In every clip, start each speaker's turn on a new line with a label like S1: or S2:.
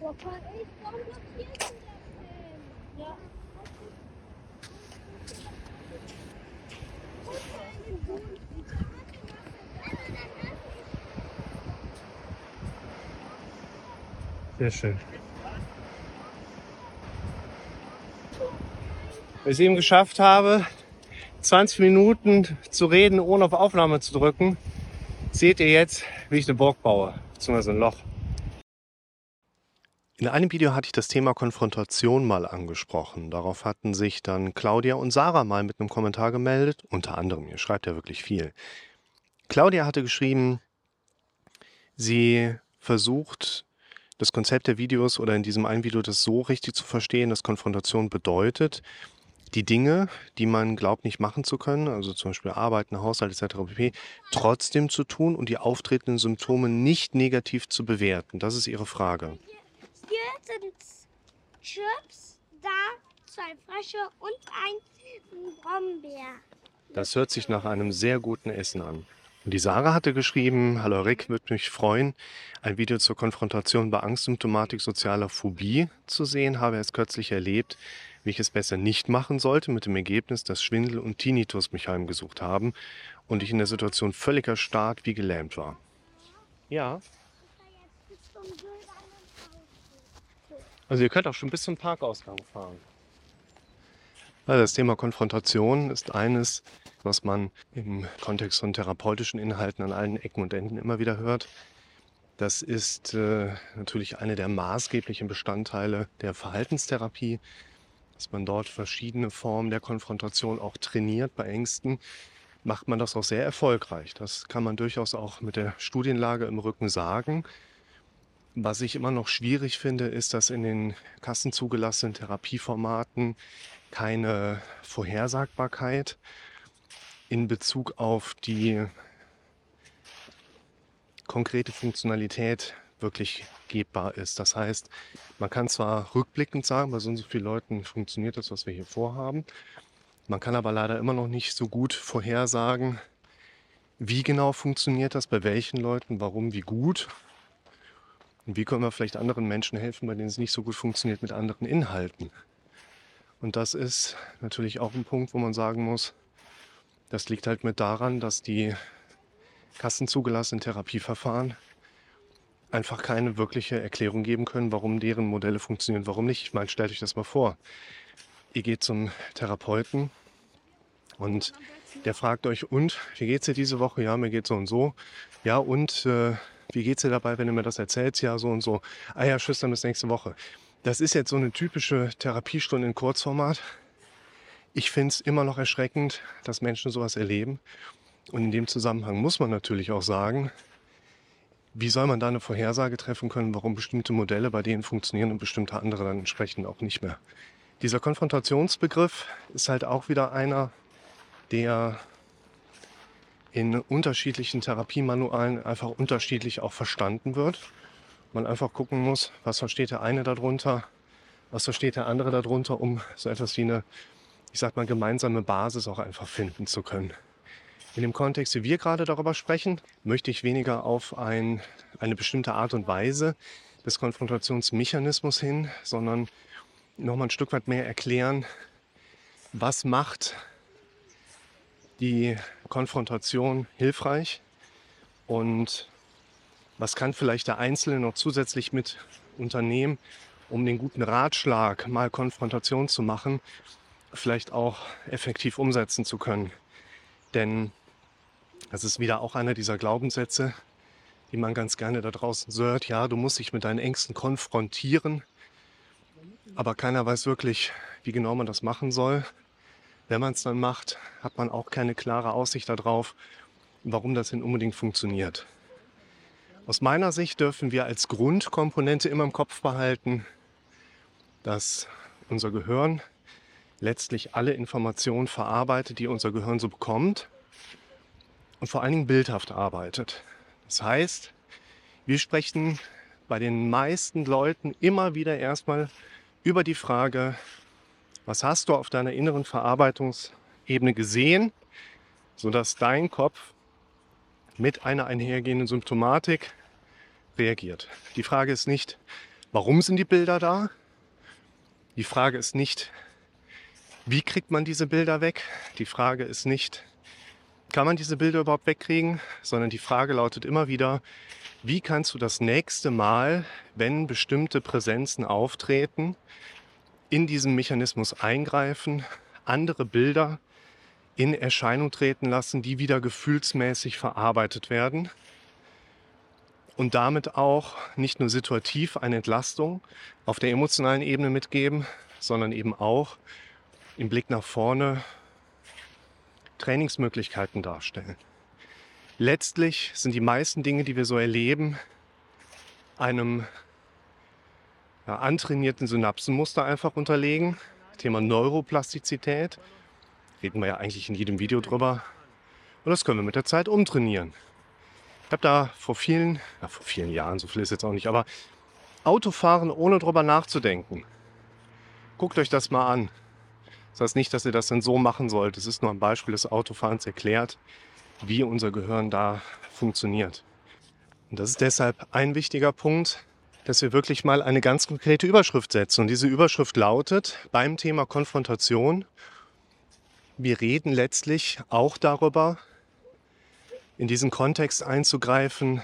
S1: Warum blockierst du das denn? Ja.
S2: Sehr schön. Wenn ich es eben geschafft habe, 20 Minuten zu reden, ohne auf Aufnahme zu drücken, seht ihr jetzt, wie ich eine Burg baue, beziehungsweise ein Loch. In einem Video hatte ich das Thema Konfrontation mal angesprochen. Darauf hatten sich dann Claudia und Sarah mal mit einem Kommentar gemeldet. Unter anderem, ihr schreibt ja wirklich viel. Claudia hatte geschrieben, sie versucht das Konzept der Videos oder in diesem einen Video das so richtig zu verstehen, dass Konfrontation bedeutet, die Dinge, die man glaubt nicht machen zu können, also zum Beispiel Arbeiten, Haushalt etc. pp., trotzdem zu tun und die auftretenden Symptome nicht negativ zu bewerten. Das ist ihre Frage.
S1: Hier sind Chips, da zwei Frösche und ein Brombeer.
S2: Das hört sich nach einem sehr guten Essen an. Und die Sarah hatte geschrieben, hallo Rick, würde mich freuen, ein Video zur Konfrontation bei Angstsymptomatik sozialer Phobie zu sehen. Habe es kürzlich erlebt, wie ich es besser nicht machen sollte, mit dem Ergebnis, dass Schwindel und Tinnitus mich heimgesucht haben und ich in der Situation völlig erstarrt wie gelähmt war. Ja, also ihr könnt auch schon bis zum Parkausgang fahren. Also das Thema Konfrontation ist eines, was man im Kontext von therapeutischen Inhalten an allen Ecken und Enden immer wieder hört. Das ist äh, natürlich eine der maßgeblichen Bestandteile der Verhaltenstherapie, dass man dort verschiedene Formen der Konfrontation auch trainiert. Bei Ängsten macht man das auch sehr erfolgreich. Das kann man durchaus auch mit der Studienlage im Rücken sagen. Was ich immer noch schwierig finde, ist, dass in den kassenzugelassenen Therapieformaten keine Vorhersagbarkeit in Bezug auf die konkrete Funktionalität wirklich gebbar ist. Das heißt, man kann zwar rückblickend sagen, bei so und so vielen Leuten funktioniert das, was wir hier vorhaben. Man kann aber leider immer noch nicht so gut vorhersagen, wie genau funktioniert das, bei welchen Leuten, warum, wie gut. Und wie können wir vielleicht anderen Menschen helfen, bei denen es nicht so gut funktioniert mit anderen Inhalten. Und das ist natürlich auch ein Punkt, wo man sagen muss, das liegt halt mit daran, dass die kassenzugelassenen Therapieverfahren einfach keine wirkliche Erklärung geben können, warum deren Modelle funktionieren, warum nicht. Ich meine, stellt euch das mal vor. Ihr geht zum Therapeuten und der fragt euch, und wie geht's dir diese Woche? Ja, mir geht's so und so. Ja, und äh, wie geht's dir dabei, wenn du mir das erzählst? Ja, so und so. Ah ja, dann bis nächste Woche. Das ist jetzt so eine typische Therapiestunde in Kurzformat ich finde es immer noch erschreckend, dass Menschen sowas erleben. Und in dem Zusammenhang muss man natürlich auch sagen, wie soll man da eine Vorhersage treffen können, warum bestimmte Modelle bei denen funktionieren und bestimmte andere dann entsprechend auch nicht mehr. Dieser Konfrontationsbegriff ist halt auch wieder einer, der in unterschiedlichen Therapiemanualen einfach unterschiedlich auch verstanden wird. Man einfach gucken muss, was versteht der eine darunter, was versteht der andere darunter, um so etwas wie eine ich sag mal, gemeinsame Basis auch einfach finden zu können. In dem Kontext, wie wir gerade darüber sprechen, möchte ich weniger auf ein, eine bestimmte Art und Weise des Konfrontationsmechanismus hin, sondern nochmal ein Stück weit mehr erklären, was macht die Konfrontation hilfreich und was kann vielleicht der Einzelne noch zusätzlich mit unternehmen, um den guten Ratschlag, mal Konfrontation zu machen, vielleicht auch effektiv umsetzen zu können. Denn das ist wieder auch einer dieser Glaubenssätze, die man ganz gerne da draußen hört. Ja, du musst dich mit deinen Ängsten konfrontieren, aber keiner weiß wirklich, wie genau man das machen soll. Wenn man es dann macht, hat man auch keine klare Aussicht darauf, warum das denn unbedingt funktioniert. Aus meiner Sicht dürfen wir als Grundkomponente immer im Kopf behalten, dass unser Gehirn letztlich alle Informationen verarbeitet, die unser Gehirn so bekommt und vor allen Dingen bildhaft arbeitet. Das heißt, wir sprechen bei den meisten Leuten immer wieder erstmal über die Frage, was hast du auf deiner inneren Verarbeitungsebene gesehen, sodass dein Kopf mit einer einhergehenden Symptomatik reagiert. Die Frage ist nicht, Warum sind die Bilder da? Die Frage ist nicht, wie kriegt man diese Bilder weg? Die Frage ist nicht, kann man diese Bilder überhaupt wegkriegen? Sondern die Frage lautet immer wieder, wie kannst du das nächste Mal, wenn bestimmte Präsenzen auftreten, in diesen Mechanismus eingreifen, andere Bilder in Erscheinung treten lassen, die wieder gefühlsmäßig verarbeitet werden und damit auch nicht nur situativ eine Entlastung auf der emotionalen Ebene mitgeben, sondern eben auch im Blick nach vorne Trainingsmöglichkeiten darstellen. Letztlich sind die meisten Dinge, die wir so erleben, einem ja, antrainierten Synapsenmuster einfach unterlegen. Thema Neuroplastizität. Reden wir ja eigentlich in jedem Video drüber. Und das können wir mit der Zeit umtrainieren. Ich habe da vor vielen, ja, vor vielen Jahren, so viel ist jetzt auch nicht, aber Autofahren ohne drüber nachzudenken. Guckt euch das mal an. Das heißt nicht, dass ihr das dann so machen sollt. Es ist nur ein Beispiel des Autofahrens erklärt, wie unser Gehirn da funktioniert. Und das ist deshalb ein wichtiger Punkt, dass wir wirklich mal eine ganz konkrete Überschrift setzen. Und diese Überschrift lautet beim Thema Konfrontation, wir reden letztlich auch darüber, in diesen Kontext einzugreifen,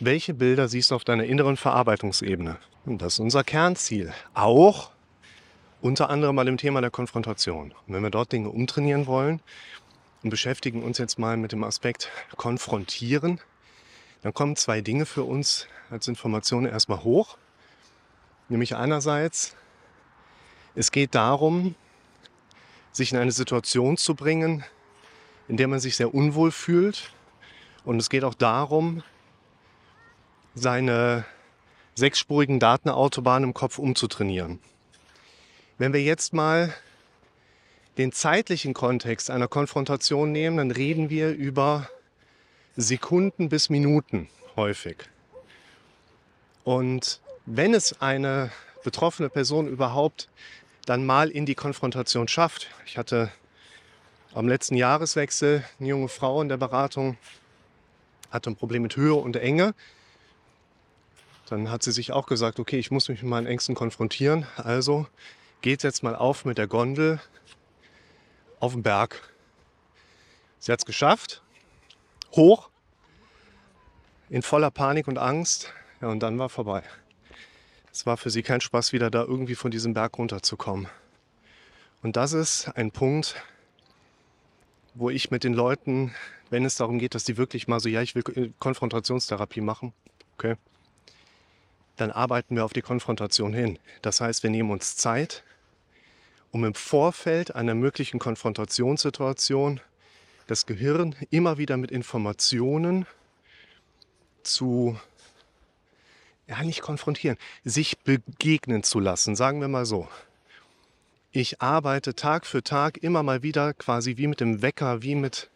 S2: welche Bilder siehst du auf deiner inneren Verarbeitungsebene? Und das ist unser Kernziel. Auch unter anderem bei dem Thema der Konfrontation. Und wenn wir dort Dinge umtrainieren wollen und beschäftigen uns jetzt mal mit dem Aspekt konfrontieren, dann kommen zwei Dinge für uns als Information erstmal hoch. Nämlich einerseits, es geht darum, sich in eine Situation zu bringen, in der man sich sehr unwohl fühlt. Und es geht auch darum, seine sechsspurigen Datenautobahnen im Kopf umzutrainieren. Wenn wir jetzt mal den zeitlichen Kontext einer Konfrontation nehmen, dann reden wir über Sekunden bis Minuten häufig. Und wenn es eine betroffene Person überhaupt dann mal in die Konfrontation schafft, ich hatte am letzten Jahreswechsel eine junge Frau in der Beratung, hatte ein Problem mit Höhe und Enge. Dann hat sie sich auch gesagt, okay, ich muss mich mit meinen Ängsten konfrontieren. Also geht jetzt mal auf mit der Gondel auf den Berg. Sie hat es geschafft. Hoch. In voller Panik und Angst. Ja, und dann war vorbei. Es war für sie kein Spaß, wieder da irgendwie von diesem Berg runterzukommen. Und das ist ein Punkt, wo ich mit den Leuten, wenn es darum geht, dass die wirklich mal so, ja, ich will Konfrontationstherapie machen, okay, dann arbeiten wir auf die Konfrontation hin. Das heißt, wir nehmen uns Zeit, um im Vorfeld einer möglichen Konfrontationssituation das Gehirn immer wieder mit Informationen zu, ja, nicht konfrontieren, sich begegnen zu lassen, sagen wir mal so ich arbeite Tag für Tag immer mal wieder quasi wie mit dem Wecker, wie mit,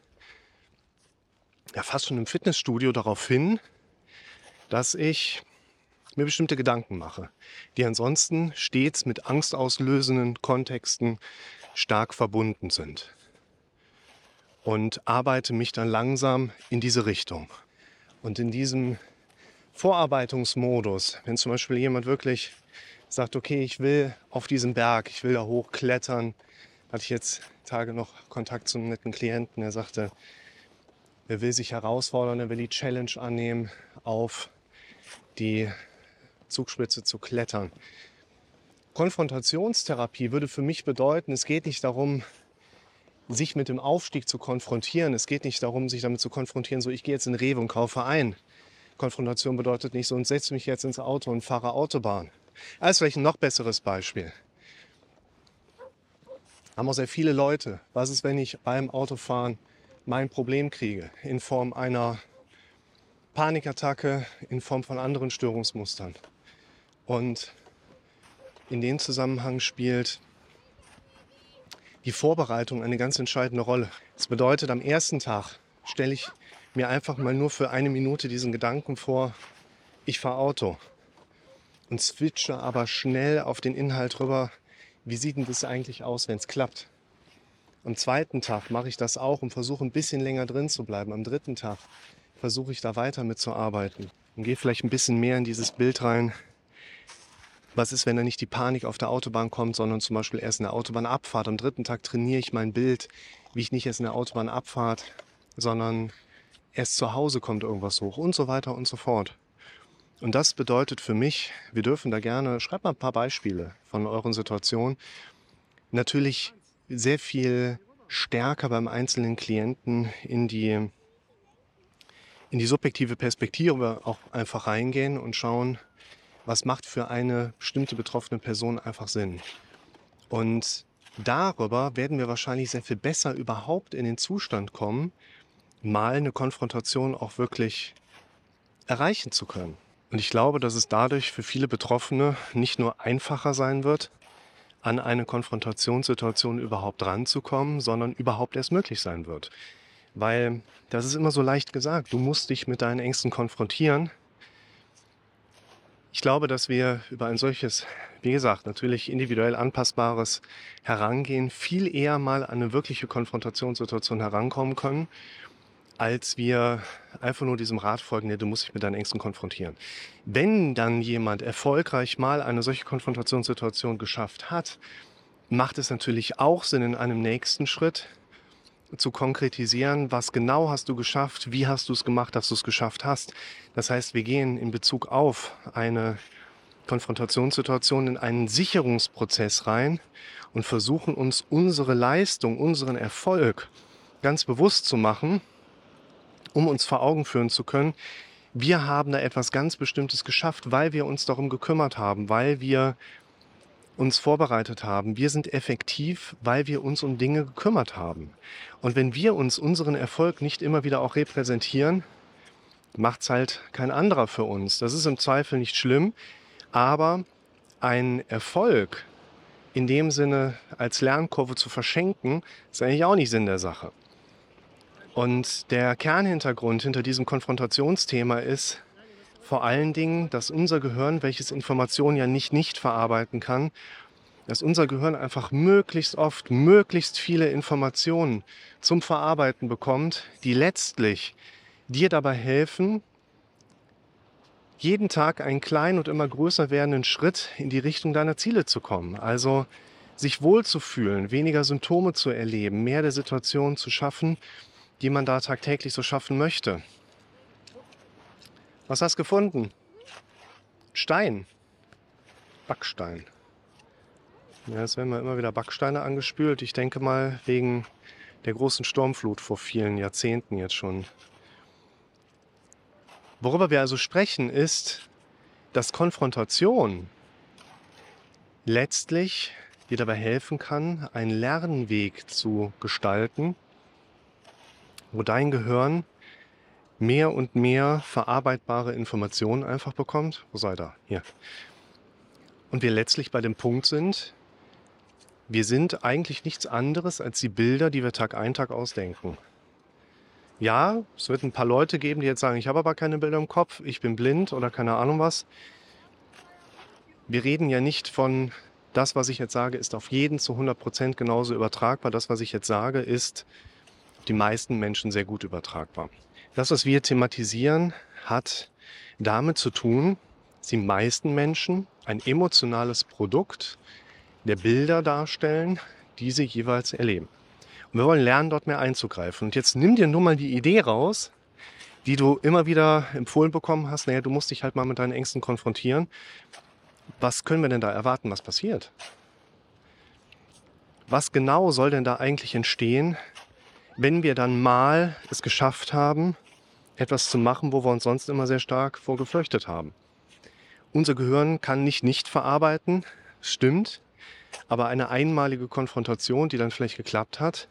S2: ja, fast schon im Fitnessstudio darauf hin, dass ich mir bestimmte Gedanken mache, die ansonsten stets mit angstauslösenden Kontexten stark verbunden sind. Und arbeite mich dann langsam in diese Richtung. Und in diesem Vorarbeitungsmodus, wenn zum Beispiel jemand wirklich sagt, okay, ich will auf diesen Berg, ich will da hochklettern. Hatte ich jetzt Tage noch Kontakt zu einem netten Klienten, der sagte, er will sich herausfordern, er will die Challenge annehmen, auf die Zugspitze zu klettern. Konfrontationstherapie würde für mich bedeuten, es geht nicht darum, sich mit dem Aufstieg zu konfrontieren. Es geht nicht darum, sich damit zu konfrontieren, so ich gehe jetzt in Rewe und kaufe ein. Konfrontation bedeutet nicht so und setze mich jetzt ins Auto und fahre Autobahn. Das ist vielleicht ein noch besseres Beispiel. Haben auch sehr viele Leute. Was ist, wenn ich beim Autofahren mein Problem kriege? In Form einer Panikattacke, in Form von anderen Störungsmustern. Und in dem Zusammenhang spielt die Vorbereitung eine ganz entscheidende Rolle. Das bedeutet, am ersten Tag stelle ich mir einfach mal nur für eine Minute diesen Gedanken vor, ich fahre Auto und switche aber schnell auf den Inhalt rüber, wie sieht denn das eigentlich aus, wenn es klappt. Am zweiten Tag mache ich das auch und versuche ein bisschen länger drin zu bleiben. Am dritten Tag versuche ich da weiter mitzuarbeiten und gehe vielleicht ein bisschen mehr in dieses Bild rein, Was ist, wenn da nicht die Panik auf der Autobahn kommt, sondern zum Beispiel erst in der Autobahnabfahrt? Am dritten Tag trainiere ich mein Bild, wie ich nicht erst in der Autobahnabfahrt, sondern erst zu Hause kommt irgendwas hoch und so weiter und so fort. Und das bedeutet für mich, wir dürfen da gerne, schreibt mal ein paar Beispiele von euren Situationen, natürlich sehr viel stärker beim einzelnen Klienten in die, in die subjektive Perspektive auch einfach reingehen und schauen, was macht für eine bestimmte betroffene Person einfach Sinn. Und darüber werden wir wahrscheinlich sehr viel besser überhaupt in den Zustand kommen, mal eine Konfrontation auch wirklich erreichen zu können. Und ich glaube, dass es dadurch für viele Betroffene nicht nur einfacher sein wird, an eine Konfrontationssituation überhaupt ranzukommen, sondern überhaupt erst möglich sein wird. Weil das ist immer so leicht gesagt, du musst dich mit deinen Ängsten konfrontieren. Ich glaube, dass wir über ein solches, wie gesagt, natürlich individuell anpassbares Herangehen viel eher mal an eine wirkliche Konfrontationssituation herankommen können als wir einfach nur diesem Rat folgen, nee, du musst dich mit deinen Ängsten konfrontieren. Wenn dann jemand erfolgreich mal eine solche Konfrontationssituation geschafft hat, macht es natürlich auch Sinn, in einem nächsten Schritt zu konkretisieren, was genau hast du geschafft, wie hast du es gemacht, dass du es geschafft hast. Das heißt, wir gehen in Bezug auf eine Konfrontationssituation in einen Sicherungsprozess rein und versuchen uns unsere Leistung, unseren Erfolg ganz bewusst zu machen um uns vor Augen führen zu können, wir haben da etwas ganz Bestimmtes geschafft, weil wir uns darum gekümmert haben, weil wir uns vorbereitet haben. Wir sind effektiv, weil wir uns um Dinge gekümmert haben. Und wenn wir uns unseren Erfolg nicht immer wieder auch repräsentieren, macht es halt kein anderer für uns. Das ist im Zweifel nicht schlimm, aber ein Erfolg in dem Sinne als Lernkurve zu verschenken, ist eigentlich auch nicht Sinn der Sache. Und der Kernhintergrund hinter diesem Konfrontationsthema ist vor allen Dingen, dass unser Gehirn, welches Informationen ja nicht nicht verarbeiten kann, dass unser Gehirn einfach möglichst oft, möglichst viele Informationen zum Verarbeiten bekommt, die letztlich dir dabei helfen, jeden Tag einen kleinen und immer größer werdenden Schritt in die Richtung deiner Ziele zu kommen. Also sich wohlzufühlen, weniger Symptome zu erleben, mehr der Situation zu schaffen, die man da tagtäglich so schaffen möchte. Was hast du gefunden? Stein. Backstein. Ja, es werden immer wieder Backsteine angespült. Ich denke mal wegen der großen Sturmflut vor vielen Jahrzehnten jetzt schon. Worüber wir also sprechen, ist, dass Konfrontation letztlich dir dabei helfen kann, einen Lernweg zu gestalten, wo dein Gehirn mehr und mehr verarbeitbare Informationen einfach bekommt. Wo sei da? Hier. Und wir letztlich bei dem Punkt sind, wir sind eigentlich nichts anderes als die Bilder, die wir Tag ein, Tag ausdenken. Ja, es wird ein paar Leute geben, die jetzt sagen, ich habe aber keine Bilder im Kopf, ich bin blind oder keine Ahnung was. Wir reden ja nicht von, das, was ich jetzt sage, ist auf jeden zu 100 Prozent genauso übertragbar. Das, was ich jetzt sage, ist die meisten Menschen sehr gut übertragbar. Das, was wir thematisieren, hat damit zu tun, dass die meisten Menschen ein emotionales Produkt der Bilder darstellen, die sie jeweils erleben. Und wir wollen lernen, dort mehr einzugreifen. Und jetzt nimm dir nur mal die Idee raus, die du immer wieder empfohlen bekommen hast. Naja, du musst dich halt mal mit deinen Ängsten konfrontieren. Was können wir denn da erwarten, was passiert? Was genau soll denn da eigentlich entstehen, wenn wir dann mal es geschafft haben, etwas zu machen, wo wir uns sonst immer sehr stark vorgefürchtet haben. Unser Gehirn kann nicht nicht verarbeiten, stimmt, aber eine einmalige Konfrontation, die dann vielleicht geklappt hat,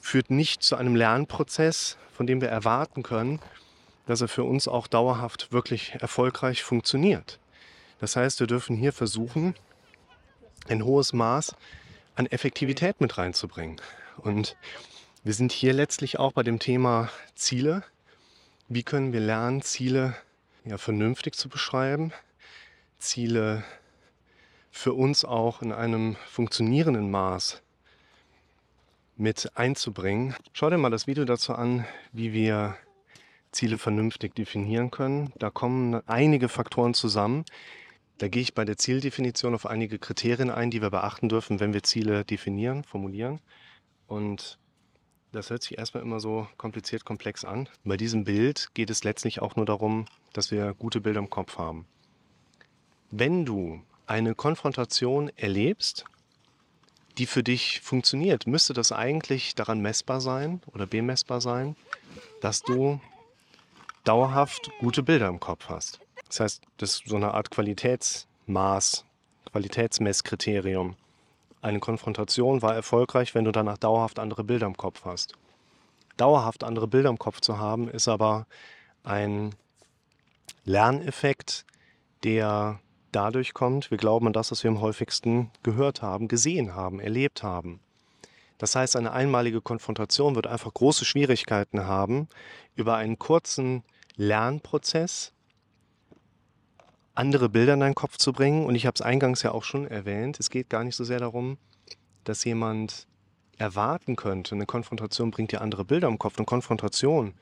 S2: führt nicht zu einem Lernprozess, von dem wir erwarten können, dass er für uns auch dauerhaft wirklich erfolgreich funktioniert. Das heißt, wir dürfen hier versuchen, ein hohes Maß an Effektivität mit reinzubringen. Und wir sind hier letztlich auch bei dem Thema Ziele. Wie können wir lernen, Ziele ja, vernünftig zu beschreiben, Ziele für uns auch in einem funktionierenden Maß mit einzubringen. Schau dir mal das Video dazu an, wie wir Ziele vernünftig definieren können. Da kommen einige Faktoren zusammen, Da gehe ich bei der Zieldefinition auf einige Kriterien ein, die wir beachten dürfen, wenn wir Ziele definieren, formulieren. Und das hört sich erstmal immer so kompliziert, komplex an. Bei diesem Bild geht es letztlich auch nur darum, dass wir gute Bilder im Kopf haben. Wenn du eine Konfrontation erlebst, die für dich funktioniert, müsste das eigentlich daran messbar sein oder bemessbar sein, dass du dauerhaft gute Bilder im Kopf hast. Das heißt, das ist so eine Art Qualitätsmaß, Qualitätsmesskriterium. Eine Konfrontation war erfolgreich, wenn du danach dauerhaft andere Bilder im Kopf hast. Dauerhaft andere Bilder im Kopf zu haben, ist aber ein Lerneffekt, der dadurch kommt, wir glauben an das, was wir am häufigsten gehört haben, gesehen haben, erlebt haben. Das heißt, eine einmalige Konfrontation wird einfach große Schwierigkeiten haben, über einen kurzen Lernprozess andere Bilder in deinen Kopf zu bringen. Und ich habe es eingangs ja auch schon erwähnt, es geht gar nicht so sehr darum, dass jemand erwarten könnte, eine Konfrontation bringt dir andere Bilder im Kopf. Eine Konfrontation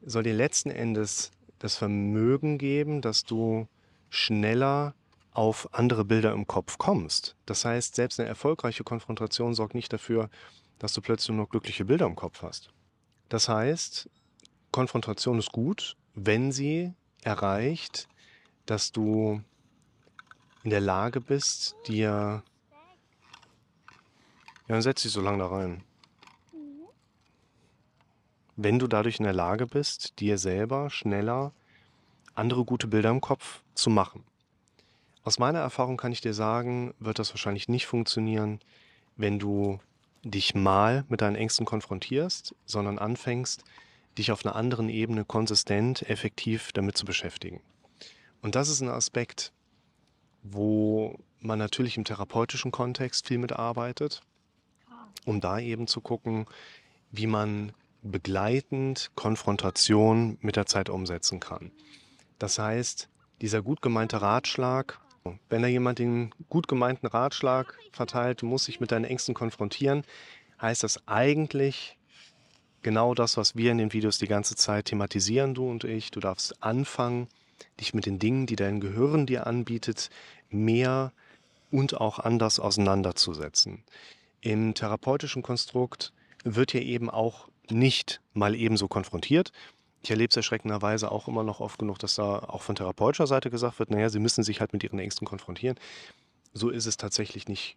S2: soll dir letzten Endes das Vermögen geben, dass du schneller auf andere Bilder im Kopf kommst. Das heißt, selbst eine erfolgreiche Konfrontation sorgt nicht dafür, dass du plötzlich nur glückliche Bilder im Kopf hast. Das heißt, Konfrontation ist gut, wenn sie erreicht, dass du in der Lage bist, dir... Ja, dann setz dich so lange da rein. Wenn du dadurch in der Lage bist, dir selber schneller andere gute Bilder im Kopf zu machen. Aus meiner Erfahrung kann ich dir sagen, wird das wahrscheinlich nicht funktionieren, wenn du dich mal mit deinen Ängsten konfrontierst, sondern anfängst, dich auf einer anderen Ebene konsistent, effektiv damit zu beschäftigen. Und das ist ein Aspekt, wo man natürlich im therapeutischen Kontext viel mitarbeitet, um da eben zu gucken, wie man begleitend Konfrontation mit der Zeit umsetzen kann. Das heißt, dieser gut gemeinte Ratschlag, wenn da jemand den gut gemeinten Ratschlag verteilt, du musst dich mit deinen Ängsten konfrontieren, heißt das eigentlich genau das, was wir in den Videos die ganze Zeit thematisieren, du und ich. Du darfst anfangen, dich mit den Dingen, die dein Gehirn dir anbietet, mehr und auch anders auseinanderzusetzen. Im therapeutischen Konstrukt wird ja eben auch nicht mal ebenso konfrontiert, ich erlebe es erschreckenderweise auch immer noch oft genug, dass da auch von therapeutischer Seite gesagt wird, naja, sie müssen sich halt mit ihren Ängsten konfrontieren. So ist es tatsächlich nicht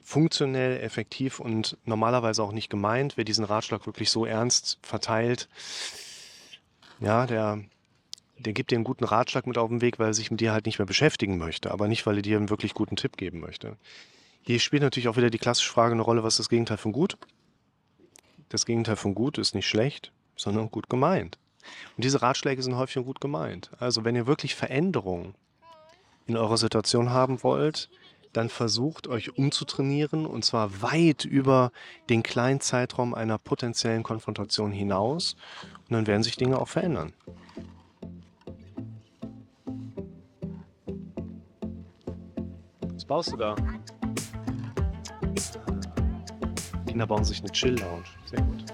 S2: funktionell, effektiv und normalerweise auch nicht gemeint. Wer diesen Ratschlag wirklich so ernst verteilt, ja, der, der gibt dir einen guten Ratschlag mit auf den Weg, weil er sich mit dir halt nicht mehr beschäftigen möchte, aber nicht, weil er dir einen wirklich guten Tipp geben möchte. Hier spielt natürlich auch wieder die klassische Frage eine Rolle, was ist das Gegenteil von gut? Das Gegenteil von gut ist nicht schlecht, sondern gut gemeint. Und diese Ratschläge sind häufig gut gemeint. Also wenn ihr wirklich Veränderungen in eurer Situation haben wollt, dann versucht euch umzutrainieren und zwar weit über den kleinen Zeitraum einer potenziellen Konfrontation hinaus und dann werden sich Dinge auch verändern. Baust du da? Kinder bauen sich eine Chill-Lounge. Sehr gut.